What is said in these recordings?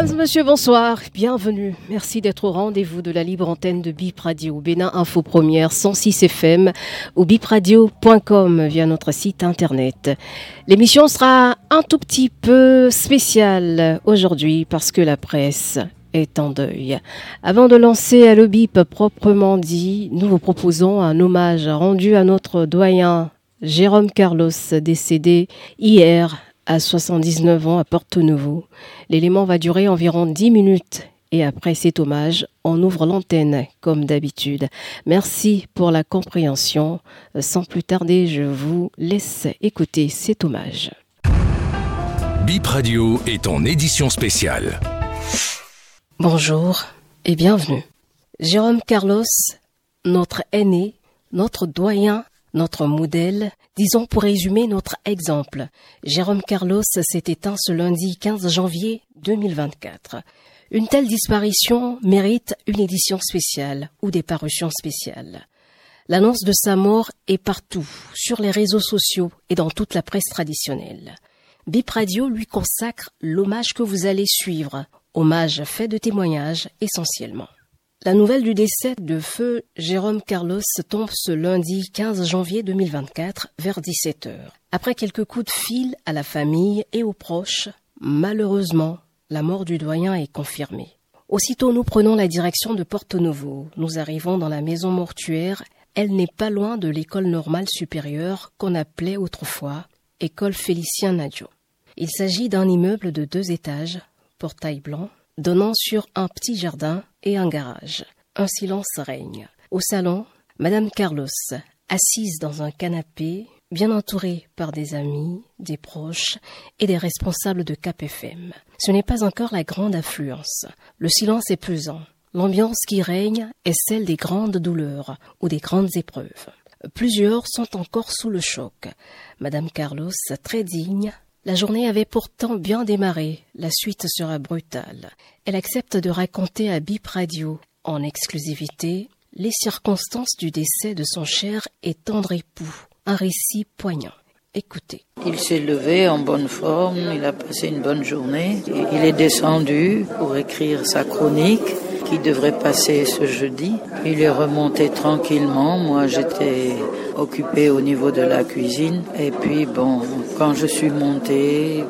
Mesdames et messieurs, bonsoir, bienvenue. Merci d'être au rendez-vous de la libre antenne de Bip Radio, Bénin Info Première 106 FM ou bipradio.com via notre site internet. L'émission sera un tout petit peu spéciale aujourd'hui parce que la presse est en deuil. Avant de lancer à Bip proprement dit, nous vous proposons un hommage rendu à notre doyen Jérôme Carlos, décédé hier à 79 ans à Porto Novo. L'élément va durer environ 10 minutes et après cet hommage, on ouvre l'antenne comme d'habitude. Merci pour la compréhension. Sans plus tarder, je vous laisse écouter cet hommage. Bip Radio est en édition spéciale. Bonjour et bienvenue. Jérôme Carlos, notre aîné, notre doyen, notre modèle, disons pour résumer notre exemple. Jérôme Carlos s'est éteint ce lundi 15 janvier 2024. Une telle disparition mérite une édition spéciale ou des parutions spéciales. L'annonce de sa mort est partout, sur les réseaux sociaux et dans toute la presse traditionnelle. Bip Radio lui consacre l'hommage que vous allez suivre, hommage fait de témoignages essentiellement. La nouvelle du décès de feu Jérôme Carlos tombe ce lundi 15 janvier 2024 vers 17h. Après quelques coups de fil à la famille et aux proches, malheureusement, la mort du doyen est confirmée. Aussitôt nous prenons la direction de Porto Novo. Nous arrivons dans la maison mortuaire. Elle n'est pas loin de l'école normale supérieure qu'on appelait autrefois école Félicien Nadio. Il s'agit d'un immeuble de deux étages, portail blanc, donnant sur un petit jardin et un garage. Un silence règne. Au salon, Madame Carlos, assise dans un canapé, bien entourée par des amis, des proches et des responsables de KPFM. Ce n'est pas encore la grande affluence. Le silence est pesant. L'ambiance qui règne est celle des grandes douleurs ou des grandes épreuves. Plusieurs sont encore sous le choc. Madame Carlos, très digne, la journée avait pourtant bien démarré, la suite sera brutale. Elle accepte de raconter à Bip Radio, en exclusivité, les circonstances du décès de son cher et tendre époux. Un récit poignant. Écoutez. Il s'est levé en bonne forme, il a passé une bonne journée. Il est descendu pour écrire sa chronique qui devrait passer ce jeudi. Il est remonté tranquillement. Moi, j'étais occupé au niveau de la cuisine. Et puis, bon, quand je suis monté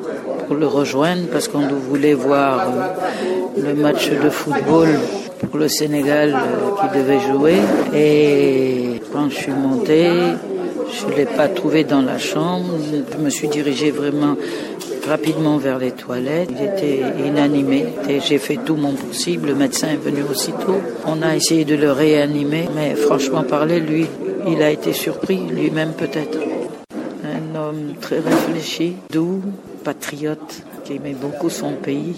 pour le rejoindre, parce qu'on voulait voir le match de football pour le Sénégal euh, qui devait jouer. Et quand je suis monté, je ne l'ai pas trouvé dans la chambre. Je me suis dirigé vraiment rapidement vers les toilettes. Il était inanimé. J'ai fait tout mon possible. Le médecin est venu aussitôt. On a essayé de le réanimer, mais franchement parler, lui, il a été surpris, lui-même peut-être. Un homme très réfléchi, doux, patriote, qui aimait beaucoup son pays,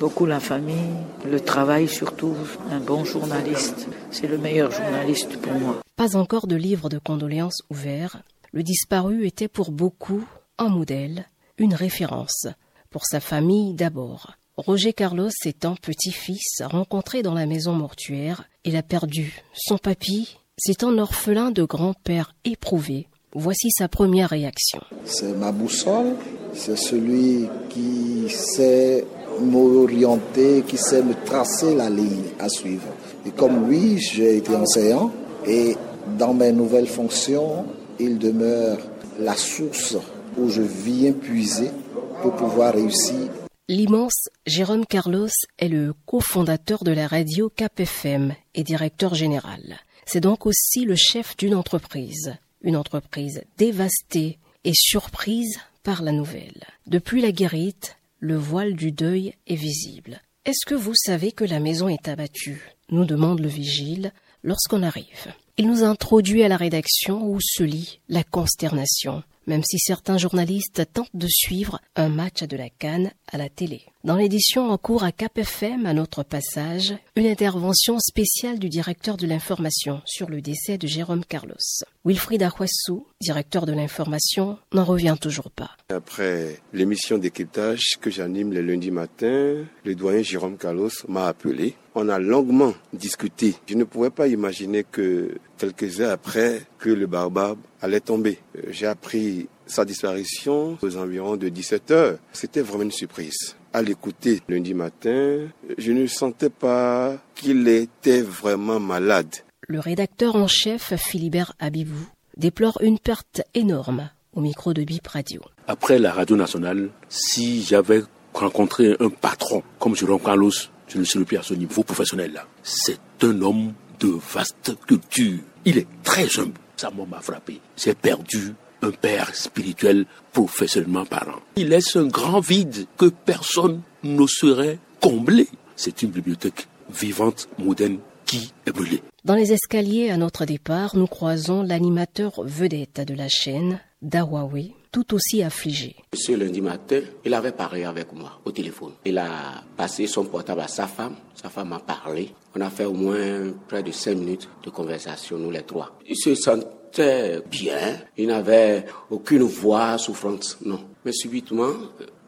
beaucoup la famille, le travail surtout. Un bon journaliste. C'est le meilleur journaliste pour moi. Pas encore de livre de condoléances ouvert. Le disparu était pour beaucoup un modèle, une référence. Pour sa famille d'abord. Roger Carlos étant petit-fils rencontré dans la maison mortuaire, il a perdu son papy. C'est un orphelin de grand-père éprouvé. Voici sa première réaction. C'est ma boussole, c'est celui qui sait m'orienter, qui sait me tracer la ligne à suivre. Et comme lui, j'ai été enseignant et dans mes nouvelles fonctions, il demeure la source où je viens puiser pour pouvoir réussir. L'immense Jérôme Carlos est le cofondateur de la radio KPFM et directeur général. C'est donc aussi le chef d'une entreprise, une entreprise dévastée et surprise par la nouvelle. Depuis la guérite, le voile du deuil est visible. Est-ce que vous savez que la maison est abattue? Nous demande le vigile lorsqu'on arrive. Il nous introduit à la rédaction où se lit la consternation même si certains journalistes tentent de suivre un match de la Cannes à la télé. Dans l'édition en cours à Cap FM, à notre passage, une intervention spéciale du directeur de l'information sur le décès de Jérôme Carlos. Wilfried Ahuassou, directeur de l'information, n'en revient toujours pas. Après l'émission d'équitage que j'anime le lundi matin, le doyen Jérôme Carlos m'a appelé. On a longuement discuté. Je ne pouvais pas imaginer que quelques heures après que le baobab allait tomber. J'ai appris sa disparition aux environs de 17 heures. C'était vraiment une surprise à l'écouter lundi matin, je ne sentais pas qu'il était vraiment malade. Le rédacteur en chef, Philibert Abibou, déplore une perte énorme au micro de Bip Radio. Après la radio nationale, si j'avais rencontré un patron comme Jérôme Carlos, je ne serais plus à ce niveau professionnel. C'est un homme de vaste culture. Il est très humble. Sa mort m'a frappé. J'ai perdu un père spirituel professionnellement parlant. Il laisse un grand vide que personne n'oserait combler. C'est une bibliothèque vivante, moderne, qui est brûlée. Dans les escaliers à notre départ, nous croisons l'animateur vedette de la chaîne, Dawawe, tout aussi affligé. Ce lundi matin, il avait parlé avec moi au téléphone. Il a passé son portable à sa femme. Sa femme a parlé. On a fait au moins près de cinq minutes de conversation, nous les trois. Il se sent bien. Il n'avait aucune voix souffrante, non. Mais subitement,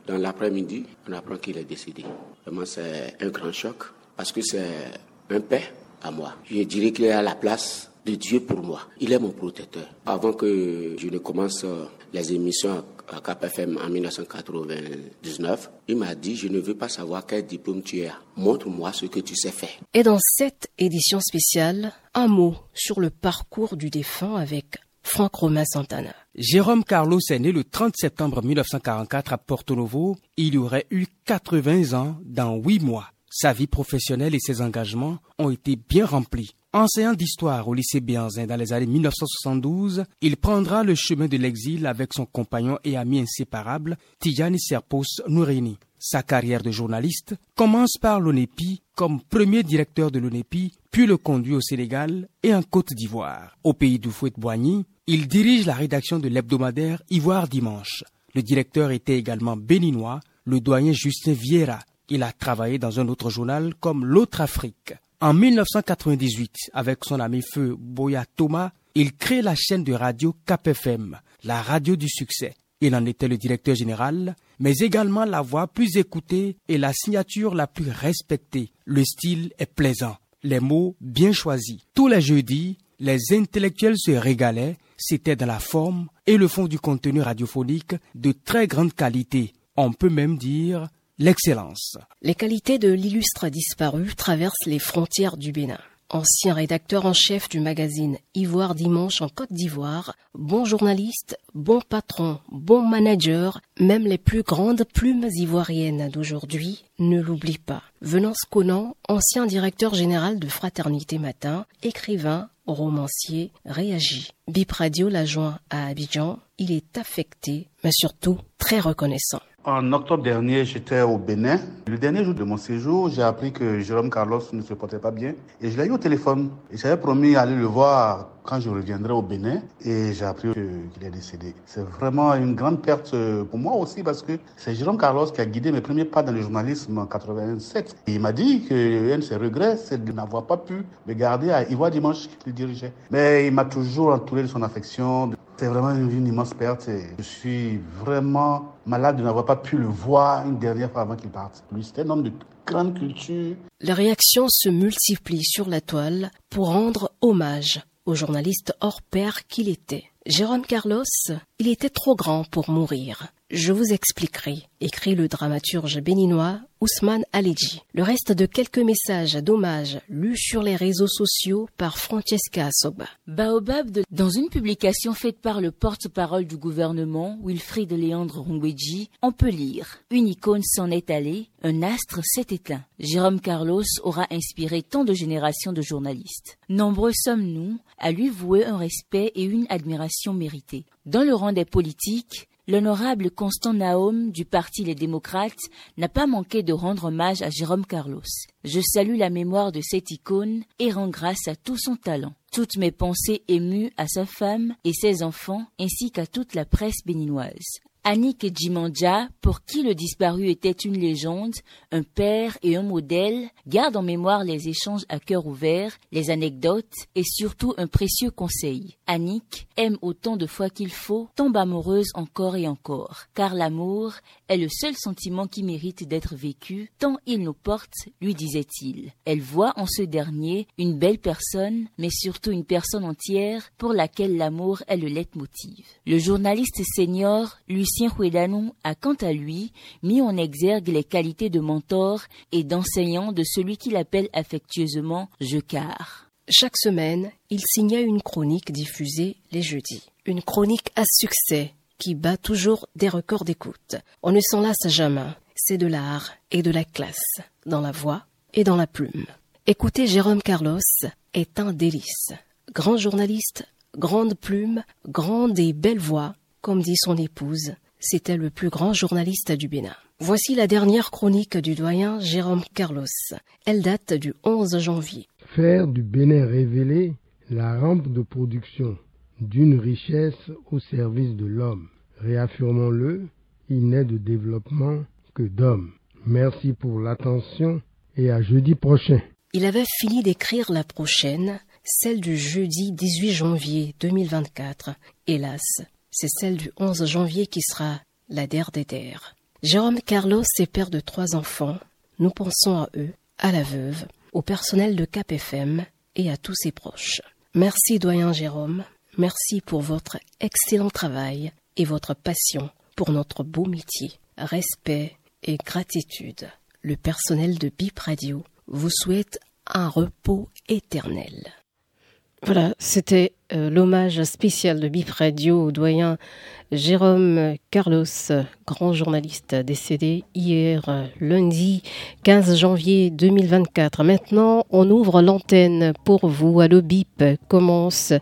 dans l'après-midi, on apprend qu'il est décédé. Vraiment, c'est un grand choc parce que c'est un père à moi. Je dirais qu'il est à la place de Dieu pour moi. Il est mon protecteur. Avant que je ne commence les émissions KPFM en 1999, il m'a dit, je ne veux pas savoir quel diplôme tu as. Montre-moi ce que tu sais faire. Et dans cette édition spéciale, un mot sur le parcours du défunt avec Franck Romain Santana. Jérôme Carlos est né le 30 septembre 1944 à Porto Novo. Il aurait eu 80 ans dans 8 mois. Sa vie professionnelle et ses engagements ont été bien remplis. Enseignant d'histoire au lycée Bianzin dans les années 1972, il prendra le chemin de l'exil avec son compagnon et ami inséparable, Tijani Serpos Nourini. Sa carrière de journaliste commence par l'ONEPI comme premier directeur de l'ONEPI, puis le conduit au Sénégal et en Côte d'Ivoire. Au pays du Fouet-Boigny, il dirige la rédaction de l'hebdomadaire Ivoire Dimanche. Le directeur était également béninois, le doyen Justin Vieira. Il a travaillé dans un autre journal comme L'autre Afrique. En 1998, avec son ami feu Boya Thomas, il crée la chaîne de radio KPFM, la radio du succès. Il en était le directeur général, mais également la voix plus écoutée et la signature la plus respectée. Le style est plaisant, les mots bien choisis. Tous les jeudis, les intellectuels se régalaient, c'était dans la forme et le fond du contenu radiophonique de très grande qualité. On peut même dire l'excellence. Les qualités de l'illustre disparu traversent les frontières du Bénin. Ancien rédacteur en chef du magazine Ivoire Dimanche en Côte d'Ivoire, bon journaliste, bon patron, bon manager, même les plus grandes plumes ivoiriennes d'aujourd'hui ne l'oublient pas. Venance Conan, ancien directeur général de Fraternité Matin, écrivain, romancier, réagit. Bip Radio l'a joint à Abidjan, il est affecté, mais surtout très reconnaissant. En octobre dernier, j'étais au Bénin. Le dernier jour de mon séjour, j'ai appris que Jérôme Carlos ne se portait pas bien. Et je l'ai eu au téléphone. Et j'avais promis d'aller le voir quand je reviendrai au Bénin. Et j'ai appris qu'il est décédé. C'est vraiment une grande perte pour moi aussi parce que c'est Jérôme Carlos qui a guidé mes premiers pas dans le journalisme en 87. Et il m'a dit que un de ses regrets, c'est de n'avoir pas pu me garder à Ivoire Dimanche qu'il dirigeait. Mais il m'a toujours entouré de son affection. C'est vraiment une, immense perte et je suis vraiment malade de n'avoir pas pu le voir une dernière fois avant qu'il parte. Lui, c'était un homme de grande culture. Les réactions se multiplient sur la toile pour rendre hommage au journaliste hors pair qu'il était. Jérôme Carlos, il était trop grand pour mourir. Je vous expliquerai, écrit le dramaturge béninois Ousmane Aledji. Le reste de quelques messages d'hommage lus sur les réseaux sociaux par Francesca Soba. Baobab, dans une publication faite par le porte-parole du gouvernement, Wilfried Léandre Rungweji, on peut lire Une icône s'en est allée, un astre s'est éteint. Jérôme Carlos aura inspiré tant de générations de journalistes. Nombreux sommes-nous à lui vouer un respect et une admiration méritée. Dans le rang des politiques, L'honorable Constant Naum du Parti Les Démocrates n'a pas manqué de rendre hommage à Jérôme Carlos. Je salue la mémoire de cette icône et rends grâce à tout son talent. Toutes mes pensées émues à sa femme et ses enfants ainsi qu'à toute la presse béninoise. Annick Djimandja, pour qui le disparu était une légende, un père et un modèle, garde en mémoire les échanges à cœur ouvert, les anecdotes et surtout un précieux conseil. Annick aime autant de fois qu'il faut, tombe amoureuse encore et encore, car l'amour est le seul sentiment qui mérite d'être vécu, tant il nous porte, lui disait-il. Elle voit en ce dernier une belle personne, mais surtout une personne entière pour laquelle l'amour est le leitmotiv. Le journaliste senior Lucien Huedanou a quant à lui mis en exergue les qualités de mentor et d'enseignant de celui qu'il appelle affectueusement Jecard. Chaque semaine, il signait une chronique diffusée les jeudis. Une chronique à succès qui bat toujours des records d'écoute. On ne s'en lasse jamais. C'est de l'art et de la classe, dans la voix et dans la plume. Écouter Jérôme Carlos est un délice. Grand journaliste, grande plume, grande et belle voix, comme dit son épouse, c'était le plus grand journaliste du Bénin. Voici la dernière chronique du doyen Jérôme Carlos. Elle date du 11 janvier. Faire du Bénin révéler la rampe de production d'une richesse au service de l'homme. Réaffirmons-le, il n'est de développement que d'hommes. Merci pour l'attention et à jeudi prochain. Il avait fini d'écrire la prochaine, celle du jeudi 18 janvier 2024. Hélas, c'est celle du 11 janvier qui sera la der des der. Jérôme Carlos est père de trois enfants. Nous pensons à eux, à la veuve, au personnel de Cap FM et à tous ses proches. Merci doyen Jérôme, merci pour votre excellent travail et votre passion pour notre beau métier. Respect et gratitude. Le personnel de Bip Radio vous souhaite un repos éternel. Voilà, c'était euh, l'hommage spécial de Bip Radio au doyen Jérôme Carlos, grand journaliste décédé hier lundi 15 janvier 2024. Maintenant, on ouvre l'antenne pour vous. Allo Bip commence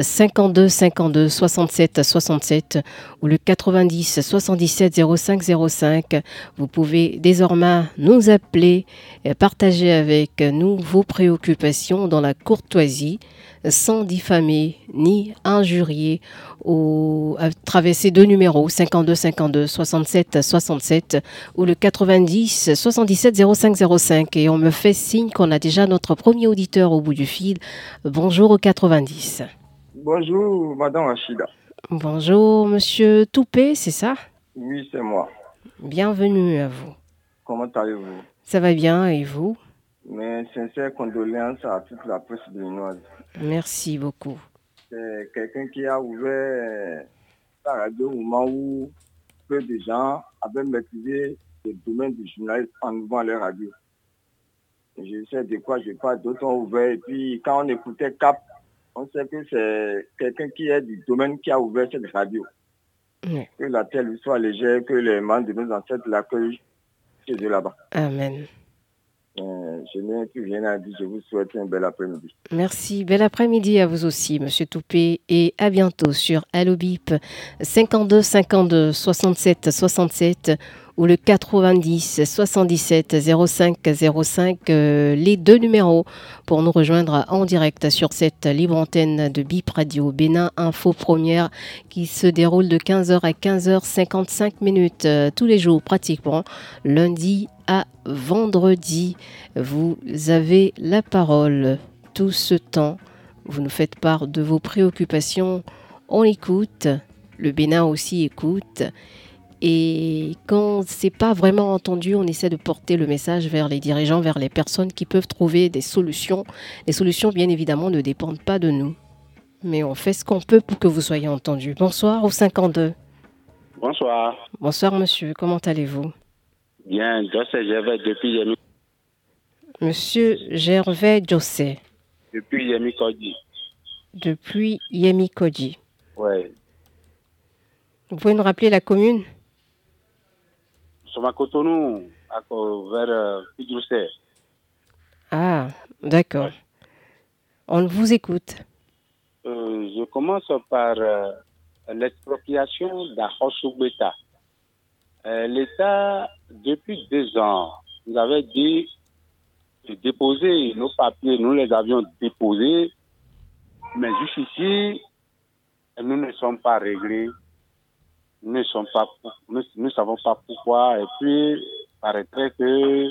52 52 67 67 ou le 90 77 05 05. Vous pouvez désormais nous appeler, et partager avec nous vos préoccupations dans la courtoisie sans diffamer ni injurier au, à travers ces deux numéros 52 52 67 67 ou le 90 77 05 05 et on me fait signe qu'on a déjà notre premier auditeur au bout du fil. Bonjour au 90. Bonjour Madame Achida. Bonjour Monsieur Toupé, c'est ça? Oui, c'est moi. Bienvenue à vous. Comment allez-vous? Ça va bien et vous? Mes sincères condoléances à toute la presse béninoise. Merci beaucoup. C'est quelqu'un qui a ouvert la radio au moment où peu de gens avaient maîtrisé le domaine du journalisme en ouvrant les radios. Je sais de quoi je parle, d'autres ont ouvert. Et puis quand on écoutait Cap, on sait que c'est quelqu'un qui est du domaine qui a ouvert cette radio. Que la terre lui soit légère, que les membres de nos ancêtres l'accueillent chez eux là-bas. Amen. Euh, je n'ai plus rien à dire. Je vous souhaite un bel après-midi. Merci. Bel après-midi à vous aussi, Monsieur Toupé, et à bientôt sur Allo Bip 52 52 67 67 ou le 90 77 05 05, euh, les deux numéros pour nous rejoindre en direct sur cette libre antenne de Bip Radio Bénin Info Première qui se déroule de 15h à 15h55 minutes euh, tous les jours pratiquement, lundi à vendredi. Vous avez la parole tout ce temps. Vous nous faites part de vos préoccupations. On écoute. Le Bénin aussi écoute. Et quand c'est pas vraiment entendu, on essaie de porter le message vers les dirigeants, vers les personnes qui peuvent trouver des solutions. Les solutions, bien évidemment, ne dépendent pas de nous. Mais on fait ce qu'on peut pour que vous soyez entendus. Bonsoir au 52. Bonsoir. Bonsoir, monsieur. Comment allez-vous? Bien, José Gervais depuis Yemi, Monsieur Gervais José, depuis Yemi Kodi. depuis Yemi Koji. Ouais. Vous pouvez nous rappeler la commune? Co- vers Pidroussé. Ah, d'accord. On vous écoute. Euh, je commence par euh, l'expropriation d'Ahosugbeta. Euh, L'État, depuis deux ans, nous avait dit de déposer nos papiers. Nous les avions déposés, mais jusqu'ici, nous ne sommes pas réglés. Nous ne sommes pas, nous, ne savons pas pourquoi. Et puis, il paraîtrait que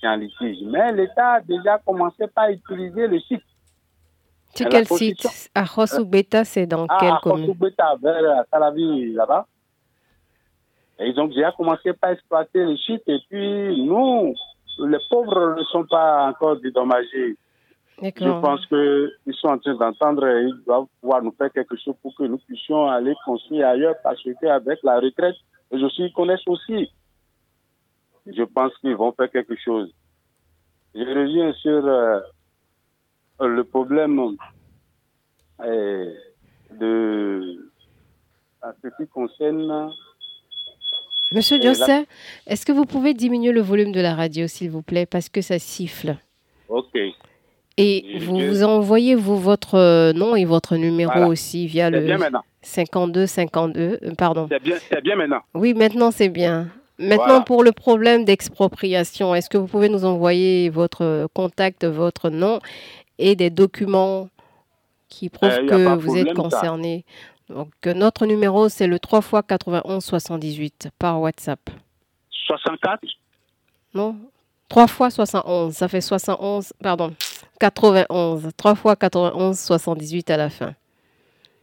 c'est un litige. Mais l'État a déjà commencé par utiliser le site. C'est quel site? Ahosugbeta, c'est dans ah, quelle commune? Ahosugbeta, vers Salavi, là-bas. Et ils ont déjà commencé par exploiter le site et puis nous, les pauvres ne sont pas encore dédommagés. Je pense qu'ils sont en train d'entendre et ils doivent pouvoir nous faire quelque chose pour que nous puissions aller construire ailleurs parce qu'avec la retraite, eux aussi ils connaissent aussi. Je pense qu'ils vont faire quelque chose. Je reviens sur euh, le problème euh, de à ce qui concerne Monsieur Joseph, est-ce que vous pouvez diminuer le volume de la radio, s'il vous plaît, parce que ça siffle? Ok. Et vous vous envoyez vous, votre euh, nom et votre numéro aussi via le 52 52 euh, pardon. C'est bien, bien maintenant. Oui, maintenant c'est bien. Maintenant pour le problème d'expropriation, est-ce que vous pouvez nous envoyer votre contact, votre nom et des documents qui prouvent Euh, a que vous êtes problème, concerné? Donc notre numéro c'est le 3 x 91 78 par WhatsApp. 64 Non 3 x 71, ça fait 71, pardon, 91. 3 x 91, 78 à la fin.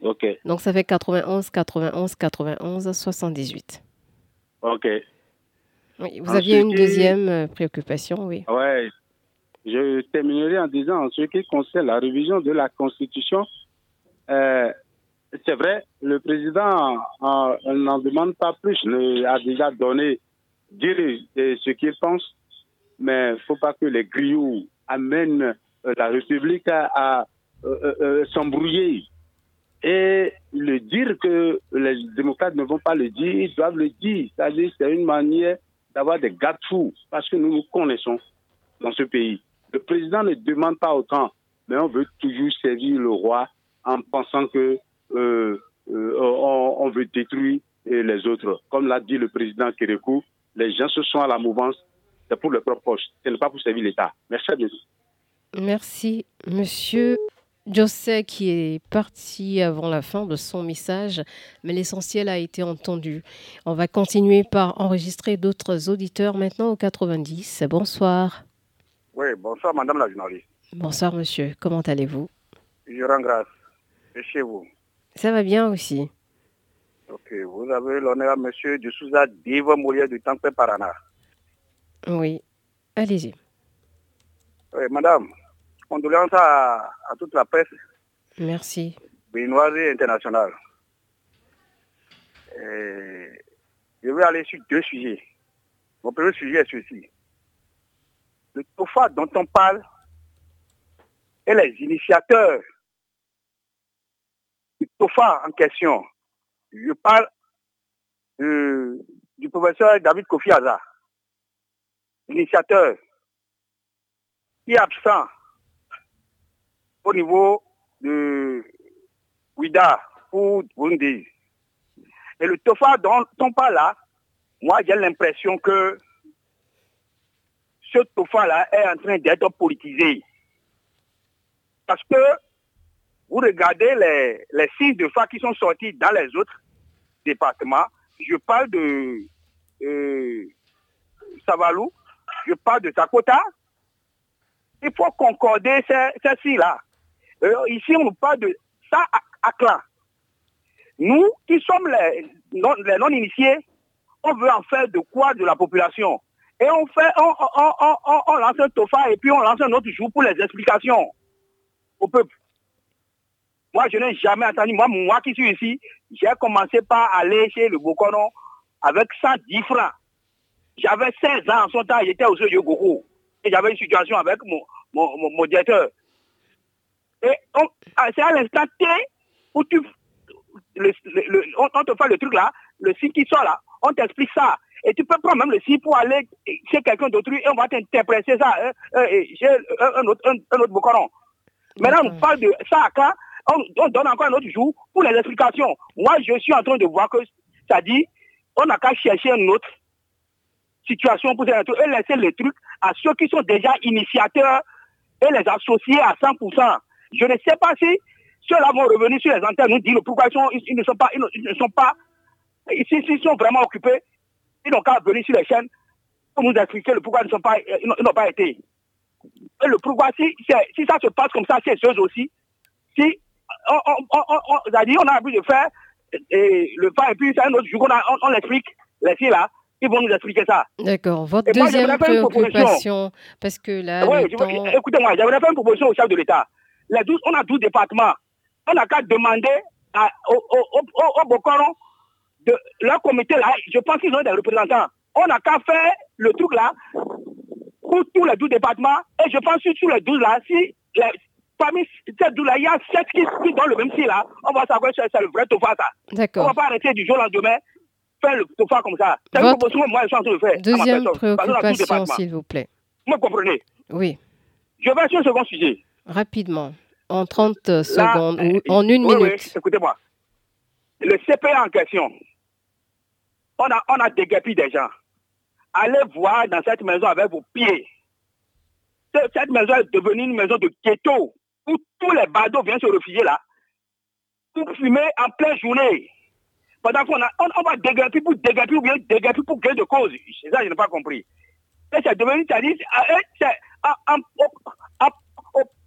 Ok. Donc ça fait 91, 91, 91, 78. Ok. Oui, vous aviez une deuxième euh, préoccupation, oui. Ouais. Je terminerai en disant en ce qui concerne la révision de la Constitution. euh, c'est vrai, le président euh, n'en demande pas plus, il a déjà donné, dire euh, ce qu'il pense, mais il ne faut pas que les griots amènent la République à, à, euh, euh, euh, s'embrouiller. Et le dire que les démocrates ne vont pas le dire, ils doivent le dire. C'est-à-dire c'est une manière d'avoir des garde-fous, parce que nous nous connaissons dans ce pays. Le président ne demande pas autant, mais on veut toujours servir le roi en pensant que euh, euh, on, veut détruire euh, les autres. Comme l'a dit le président Kérékou, les gens se sont à la mouvance, c'est pour leur propre poche, ce n'est pas pour servir l'État. Merci à bientôt. Merci, monsieur José, qui est parti avant la fin de son message, mais l'essentiel a été entendu. On va continuer par enregistrer d'autres auditeurs maintenant au 90. Bonsoir. Oui, bonsoir, madame la journaliste. Bonsoir, monsieur. Comment allez-vous? Je rends grâce. Et chez vous? Ça va bien aussi. Ok, vous avez l'honneur, monsieur de Souza Diva Moulier du Temple Parana. Oui. Allez-y. Oui, madame, condoléances à, à toute la presse Merci. béninoise et internationale. Et je vais aller sur deux sujets. Mon premier sujet est celui-ci. Le TOFA dont on parle et les initiateurs du TOFA en question. Je parle euh, du professeur David Kofi initiateur, qui est absent au niveau de Ouida ou Burundi. Et le TOFA dont on parle là, moi j'ai l'impression que ce TOFA-là est en train d'être politisé. Parce que vous regardez les, les signes de qui sont sortis dans les autres départements. Je parle de euh, Savalou, je parle de Sakota. Il faut concorder ces, ces signes-là. Euh, ici, on parle de ça à, clan. Nous, qui sommes les non, les non-initiés, on veut en faire de quoi de la population? Et on fait, on, on, on, on, lance un TOFA et puis on lance un autre jour pour les explications au peuple. Moi, je n'ai jamais entendu, moi, moi qui suis ici, j'ai commencé par aller chez le Bokono avec 110 francs. J'avais 16 ans en son temps, j'étais au de Goku. Et j'avais une situation avec mon, mon, mon, mon directeur. Et on- ah, c'est à l'instant T où tu, le, le- le- on, on te fait le truc là, le site qui sort là, on t'explique ça. Et tu peux prendre même le site pour aller chez quelqu'un d'autrui et on va t'interpréter ça hein, euh, chez un, un autre, un, un autre. Maintenant, on parle de ça à quand on, donne encore un autre jour pour les explications. Moi, je suis en train de voir que ça dit, on n'a qu'à chercher une autre situation pour et laisser les trucs à ceux qui sont déjà initiateurs et les associer à 100%. Je ne sais pas si ceux-là vont revenir sur les antennes nous dire pourquoi ils, ne sont pas, ils ne, sont pas, s'ils sont vraiment occupés, ils n'ont qu'à venir sur les chaînes pour nous expliquer le pourquoi ils n'ont pas, ils pas été. Et le pourquoi, si, si ça se passe comme ça c'est eux aussi, si on, on, on, on, a dit, on a envie de faire et le pas, et puis c'est un autre jour, on, l'explique, les filles là, ils vont nous expliquer ça. D'accord. Votre deuxième préoccupation, parce que là, oui, écoutez-moi, j'avais fait une proposition au chef de l'État. On a 12 départements. On n'a qu'à demander à, au, au, au, au Bocoron, de leur comité là, je pense qu'ils ont des représentants. On n'a qu'à faire le truc là pour tous les 12 départements. Et je pense que sur les 12 là, si parmi ces 12 là, il y a 7 qui, sont dans le même style là, on va savoir que c'est le vrai Tofa ça. D'accord. On va pas arrêter du jour au lendemain faire le Tofa comme ça. C'est une proposition moi je suis en train de faire. Deuxième préoccupation, s'il vous plaît. Vous me comprenez? Oui. Je vais sur un second sujet. Rapidement, en 30 secondes ou en une oui, minute. Oui, écoutez-moi. Le CPA en question, on a, on a des gens. Allez voir dans cette maison avec vos pieds. Cette maison est devenue une maison de ghetto où tous les badauds viennent se réfugier là pour fumer en pleine journée. Pendant qu'on on, on, va déguerpir pour déguerpir ou bien déguerpir pour gain de cause. C'est ça, je n'ai pas compris. Et c'est devenu, ça dit, c'est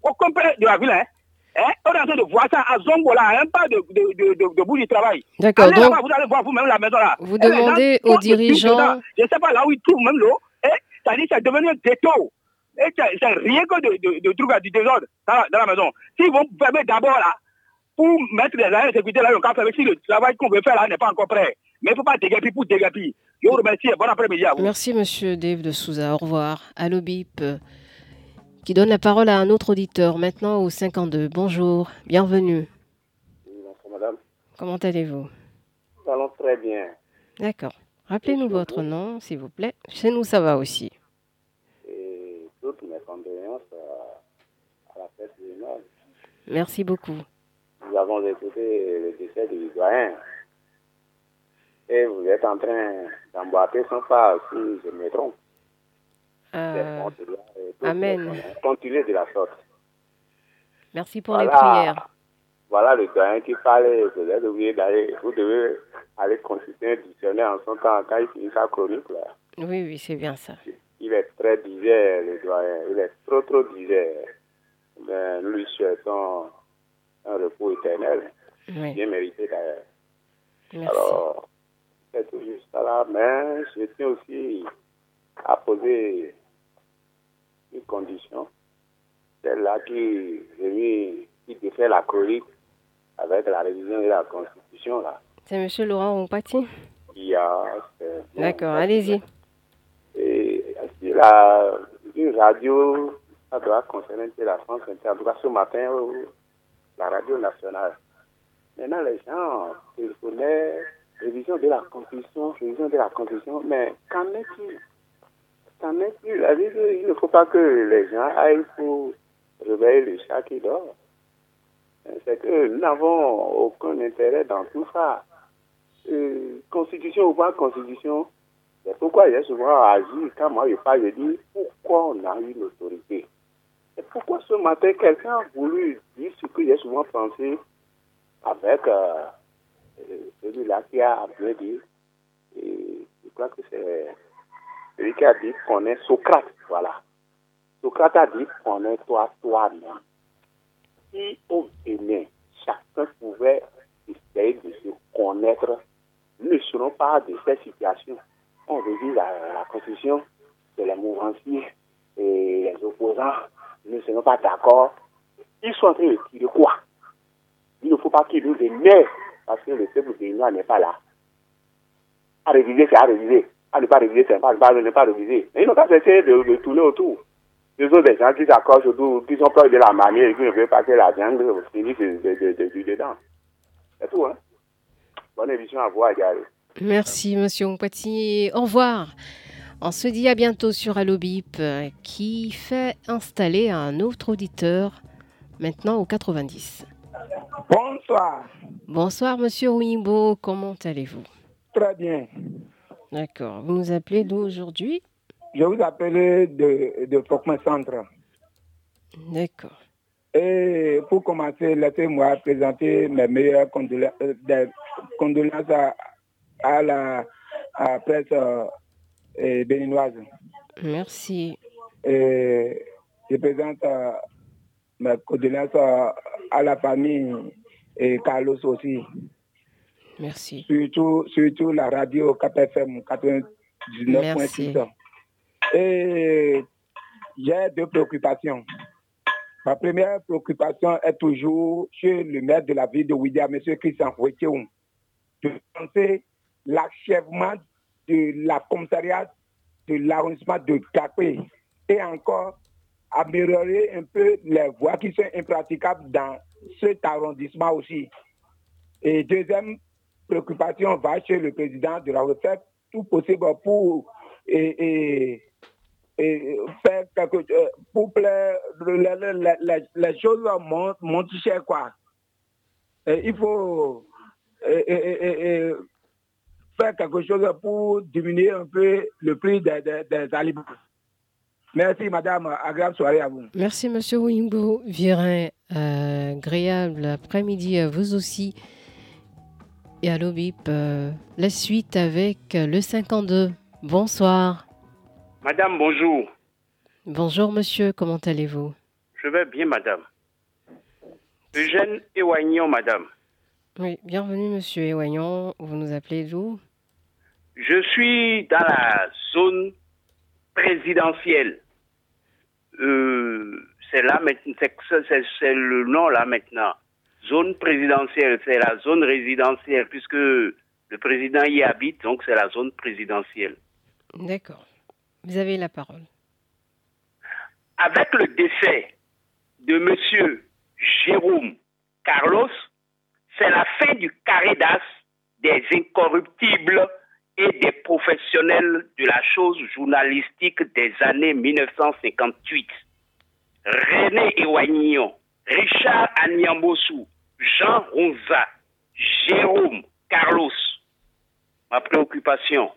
au complet de la ville, hein. Hein? On est en train de voir ça à Zongola, un pas de, de, de, de, bout du travail. D'accord. Donc, vous allez voir vous-même la maison là. Vous demandez aux dirigeants. Je ne sais pas là où ils trouvent même l'eau. C'est-à-dire c'est devenu un ghetto. Et c'est rien que de, trucs du désordre dans, dans la maison. S'ils vont fermer d'abord là, pour mettre les agents de sécurité là, ont faire si le travail qu'on veut faire là n'est pas encore prêt. Mais il ne faut pas dégager pour dégager. Je vous remercie. Bon après-midi à vous. Merci, monsieur Dave de Souza. Au revoir. Allo Bip qui donne la parole à un autre auditeur maintenant au 52. Bonjour, bienvenue. Bonjour madame. Comment allez-vous? Nous allons très bien. D'accord. Rappelez-nous votre nom, s'il vous plaît. Chez nous, ça va aussi. Et toutes mes condoléances à, la fête du Nord. Merci beaucoup. Nous avons écouté le décès du doyen. Et vous êtes en train d'emboîter son pas, si je me trompe. Euh, amen. Continuez de la sorte. Merci pour les prières. Voilà le doyen qui parlait. Vous avez oublié d'aller, vous devez aller consulter un dictionnaire en son temps quand il finit sa chronique. Là. Oui, oui, c'est bien ça. Il est très digère, le doyen. Il est trop, trop digère. Mais nous lui souhaitons un repos éternel. Bien mérité d'ailleurs. Merci. Alors, c'est tout juste ça là. Mais je tiens aussi à poser une condition, celle-là qui, qui défait la chronique avec la révision de la Constitution. là. C'est M. Laurent Rompati y a. D'accord, allez-y. Et la, une radio, ça doit concerner la France, en tout cas ce matin, la radio nationale. Maintenant, les gens téléphonaient, révision de la Constitution, révision de la Constitution, mais qu'en est-il? Qu'en est-il Il ne faut pas que les gens aillent pour réveiller le chat qui dort. C'est que nous n'avons aucun intérêt dans tout ça. Euh, constitution ou pas constitution, c'est pourquoi j'ai souvent agi. Quand moi je parle, je dis pourquoi on a eu l'autorité. Et pourquoi ce matin quelqu'un a voulu dire ce que j'ai souvent pensé avec euh, celui-là qui a dit. Et je crois que c'est celui qui a dit qu'on est Socrate, voilà. Socrate a dit qu'on est toi, toi-même. Si au Bénin, chacun pouvait essayer de se connaître, nous ne serons pas de cette situation. On revit la, la constitution de les mouvanciers et les opposants ne seront pas d'accord. Ils sont en train de tirer quoi? Il ne faut pas qu'ils nous énervent parce que le peuple béninois n'est pas là. À réviser, c'est à réviser à ne pas réviser, c'est pas, pas, ne pas réviser. Mais ils n'ont pas cessé de, de, tourner autour. Les autres, des gens qui s'accrochent autour, qui sont proches de la manière et qui ne veulent pas que la jungle finisse de, de, de, de, dedans. C'est tout, hein. Bonne émission à vous, Agali. Merci, monsieur Mpati. Au revoir. On se dit à bientôt sur Allobip qui fait installer un autre auditeur maintenant au 90. Bonsoir. Bonsoir, monsieur Wimbo. Comment allez-vous? Très bien. D'accord. Vous nous appelez d'où aujourd'hui? Je vous appelle de, de Centre. D'accord. Et pour commencer, laissez-moi présenter mes meilleures euh, condoléances à, la presse euh, béninoise. Merci. Et je présente euh, mes condoléances à la famille et Carlos aussi. Merci. Surtout, surtout la radio KPFM 99.6. Et j'ai deux préoccupations. Ma première préoccupation est toujours chez le maire de la ville de Ouidia, M. Christian Fouetioum, de penser l'achèvement de la commissariat de l'arrondissement de Capé et encore améliorer un peu les voies qui sont impraticables dans cet arrondissement aussi. Et deuxième préoccupation va chez le président de la recette, tout possible pour et, faire quelque chose, euh, pour plaire, les, choses montent, montent cher, quoi. il faut faire quelque chose pour diminuer un peu le prix des, des aliments. Merci, madame. Agréable soirée à vous. Merci, monsieur Wimbo Virin. Euh, agréable après-midi à vous aussi. Et à l'OBIP, euh, la suite avec le 52. Bonsoir. Madame, bonjour. Bonjour, monsieur. Comment allez-vous? Je vais bien, madame. Eugène Ewaignon, madame. Oui, bienvenue, monsieur Ewaignon. Vous nous appelez d'où? Je suis dans la zone présidentielle. Euh, c'est là maintenant, c'est le nom là maintenant. Zone présidentielle, c'est la zone résidentielle, puisque le président y habite, donc c'est la zone présidentielle. D'accord. Vous avez la parole. Avec le décès de M. Jérôme Carlos, c'est la fin du carré d'as des incorruptibles et des professionnels de la chose journalistique des années 1958. René Ewagnon, Richard Anyambosu, Jean Ronza, Jérôme Carlos. Ma préoccupation,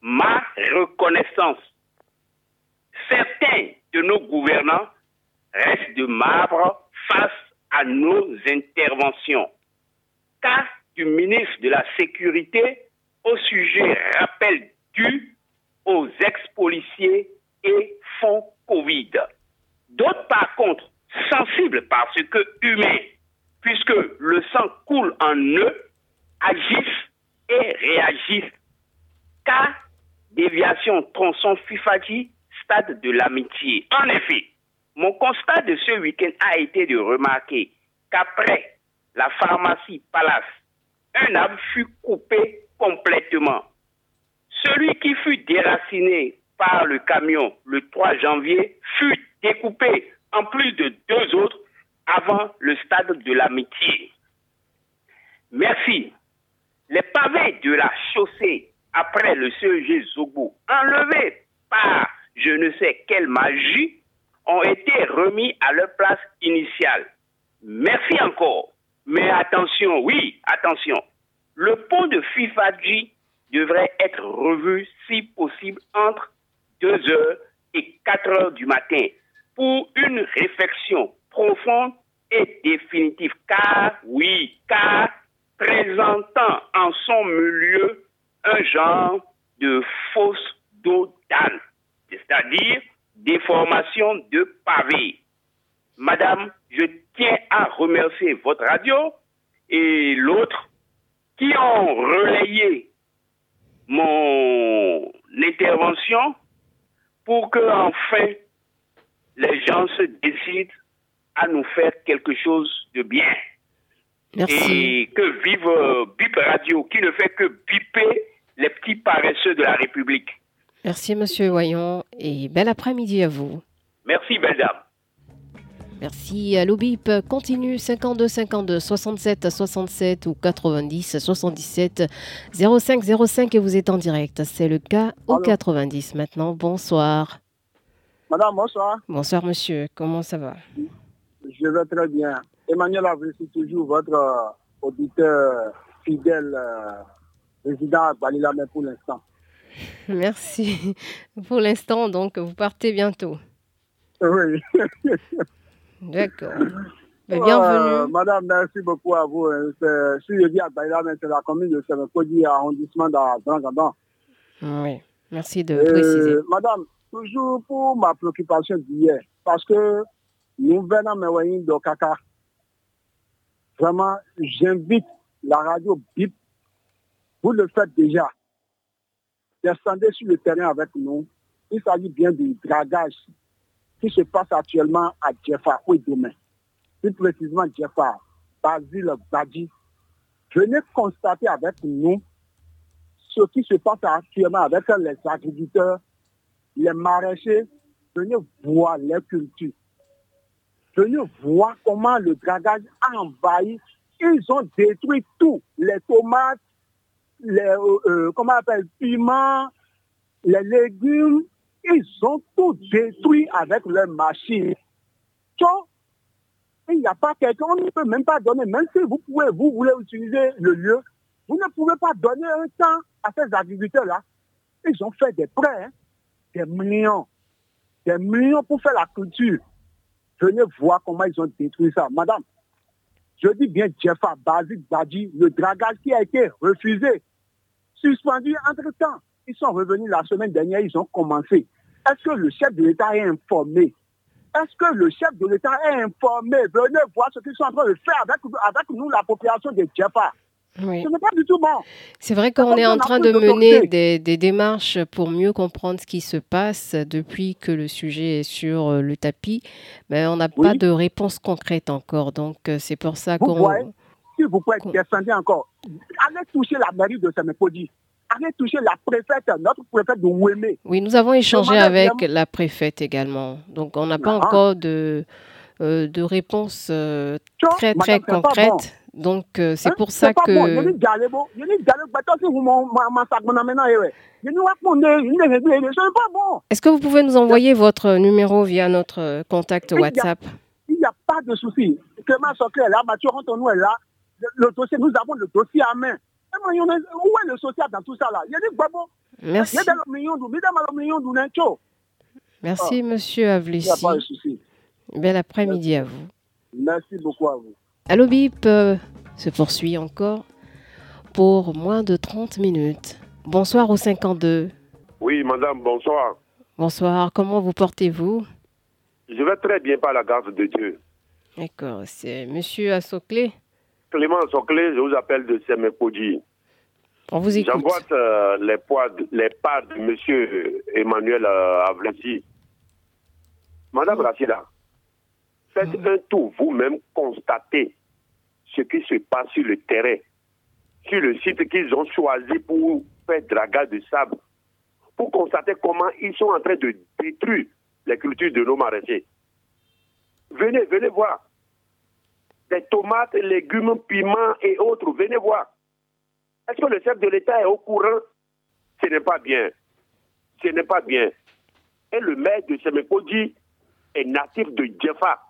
ma reconnaissance. Certains de nos gouvernants restent de marbre face à nos interventions. Cas du ministre de la Sécurité au sujet rappel dû aux ex-policiers et fonds Covid. D'autres, par contre, sensibles parce que humains, puisque le sang coule en eux, agissent et réagissent. Cas déviation tronçon FIFADI, stade de l'amitié. En effet, mon constat de ce week-end a été de remarquer qu'après la pharmacie Palace, un arbre fut coupé complètement. Celui qui fut déraciné par le camion le 3 janvier fut découpé en plus de deux autres avant le stade de l'amitié. Merci. Les pavés de la chaussée après le CEG Zobo, enlevés par je ne sais quelle magie, ont été remis à leur place initiale. Merci encore. Mais attention, oui, attention. Le pont de FIFADji devrait être revu, si possible, entre 2 heures et 4 heures du matin pour une réflexion profonde et définitive. Car, oui, car présentant en son milieu un genre de fausse dos c'est-à-dire déformation de pavé. Madame, je tiens à remercier votre radio et l'autre qui ont relayé mon intervention pour que enfin les gens se décident à nous faire quelque chose de bien. Et que vive euh, BIP Radio, qui ne fait que biper les petits paresseux de la République. Merci, Monsieur Voyons, et bel après-midi à vous. Merci, belle dame. Merci. à l'OBIP continue 52 52 67 67 ou 90 77 05 05 et vous êtes en direct. C'est le cas au 90 maintenant. Bonsoir. Madame, bonsoir. Bonsoir monsieur. Comment ça va? Je vais très bien. Emmanuel c'est toujours votre auditeur fidèle résident à mais pour l'instant. Merci. Pour l'instant, donc, vous partez bientôt. Oui. D'accord. bienvenue. madame, merci beaucoup à vous. Hein. Si je dis à mais c'est la commune de Sénécodi, arrondissement d'Angandan. Oui, merci de préciser. Madame, toujours pour ma préoccupation d'hier, parce que nous venons de Kaka. Vraiment, j'invite la radio BIP, vous le faites déjà, descendez sur le terrain avec nous. Il s'agit bien du dragage qui se passe actuellement à Jeffa, oui, demain. Plus précisément Jeffa, Basile Badi. Venez constater avec nous ce qui se passe actuellement avec les agriculteurs, les maraîchers. Venez voir les cultures. Venez voir comment le dragage a envahi. Ils ont détruit tout. Les tomates, les, euh, euh, comment on appelle, piments, les légumes, ils ont tout détruit avec leurs machines. Il n'y a pas quelqu'un, on ne peut même pas donner, même si vous pouvez, vous voulez utiliser le lieu, vous ne pouvez pas donner un temps à ces agriculteurs-là. Ils ont fait des prêts, hein, des millions, des millions pour faire la culture. Venez voir comment ils ont détruit ça. Madame, je dis bien Jeffa, Bazik, Badi, le dragage qui a été refusé, suspendu entre-temps. Ils sont revenus la semaine dernière, ils ont commencé. Est-ce que le chef de l'État est informé? Est-ce que le chef de l'État est informé? Venez voir ce qu'ils sont en train de faire avec, avec nous, la population de Djefa. Ce n'est pas du tout bon. C'est vrai qu'on est en train de mener des, des, démarches pour mieux comprendre ce qui se passe depuis que le sujet est sur euh, le tapis, mais on n'a pas de réponse concrète encore. Donc euh, c'est pour ça qu'on... Si vous pouvez descendre encore, allez toucher la mairie de Semepodi allez toucher la préfète, notre préfète de Ouémé. Oui, nous avons échangé avec la préfète également. Donc, on n'a pas ah. encore de, euh, de réponse euh, très, très concrète. Donc, euh, c'est hein? pour ça que... Est-ce que vous pouvez nous envoyer votre numéro via notre contact WhatsApp? Il n'y a, pas de souci. Clément Soclé est là, Mathieu Antonou est là. Le, dossier, nous avons le dossier à main. Où est le social dans tout ça là? Merci. Merci, monsieur Avlissi. Bel après-midi à vous. Merci beaucoup à vous. Allo Bip se poursuit encore pour moins de 30 minutes. Bonsoir au 52. Oui, madame, bonsoir. Bonsoir, comment vous portez-vous? Je vais très bien par la grâce de Dieu. D'accord, c'est monsieur Assoclé? Clément Soclé, je vous appelle de Semepodi. On vous écoute. J'emboîte euh, les, les pas de M. Emmanuel euh, Madame mmh. Rachida, faites un tour vous-même, constatez ce qui se passe sur le terrain, sur le site qu'ils ont choisi pour faire dragage de sable, pour constater comment ils sont en train de détruire les cultures de nos maraîchers. Venez, venez voir des tomates, légumes, piments et autres. Venez voir. Est-ce que le chef de l'État est au courant? Ce n'est pas bien. Ce n'est pas bien. Et le maire de Semekodi est natif de Djefa.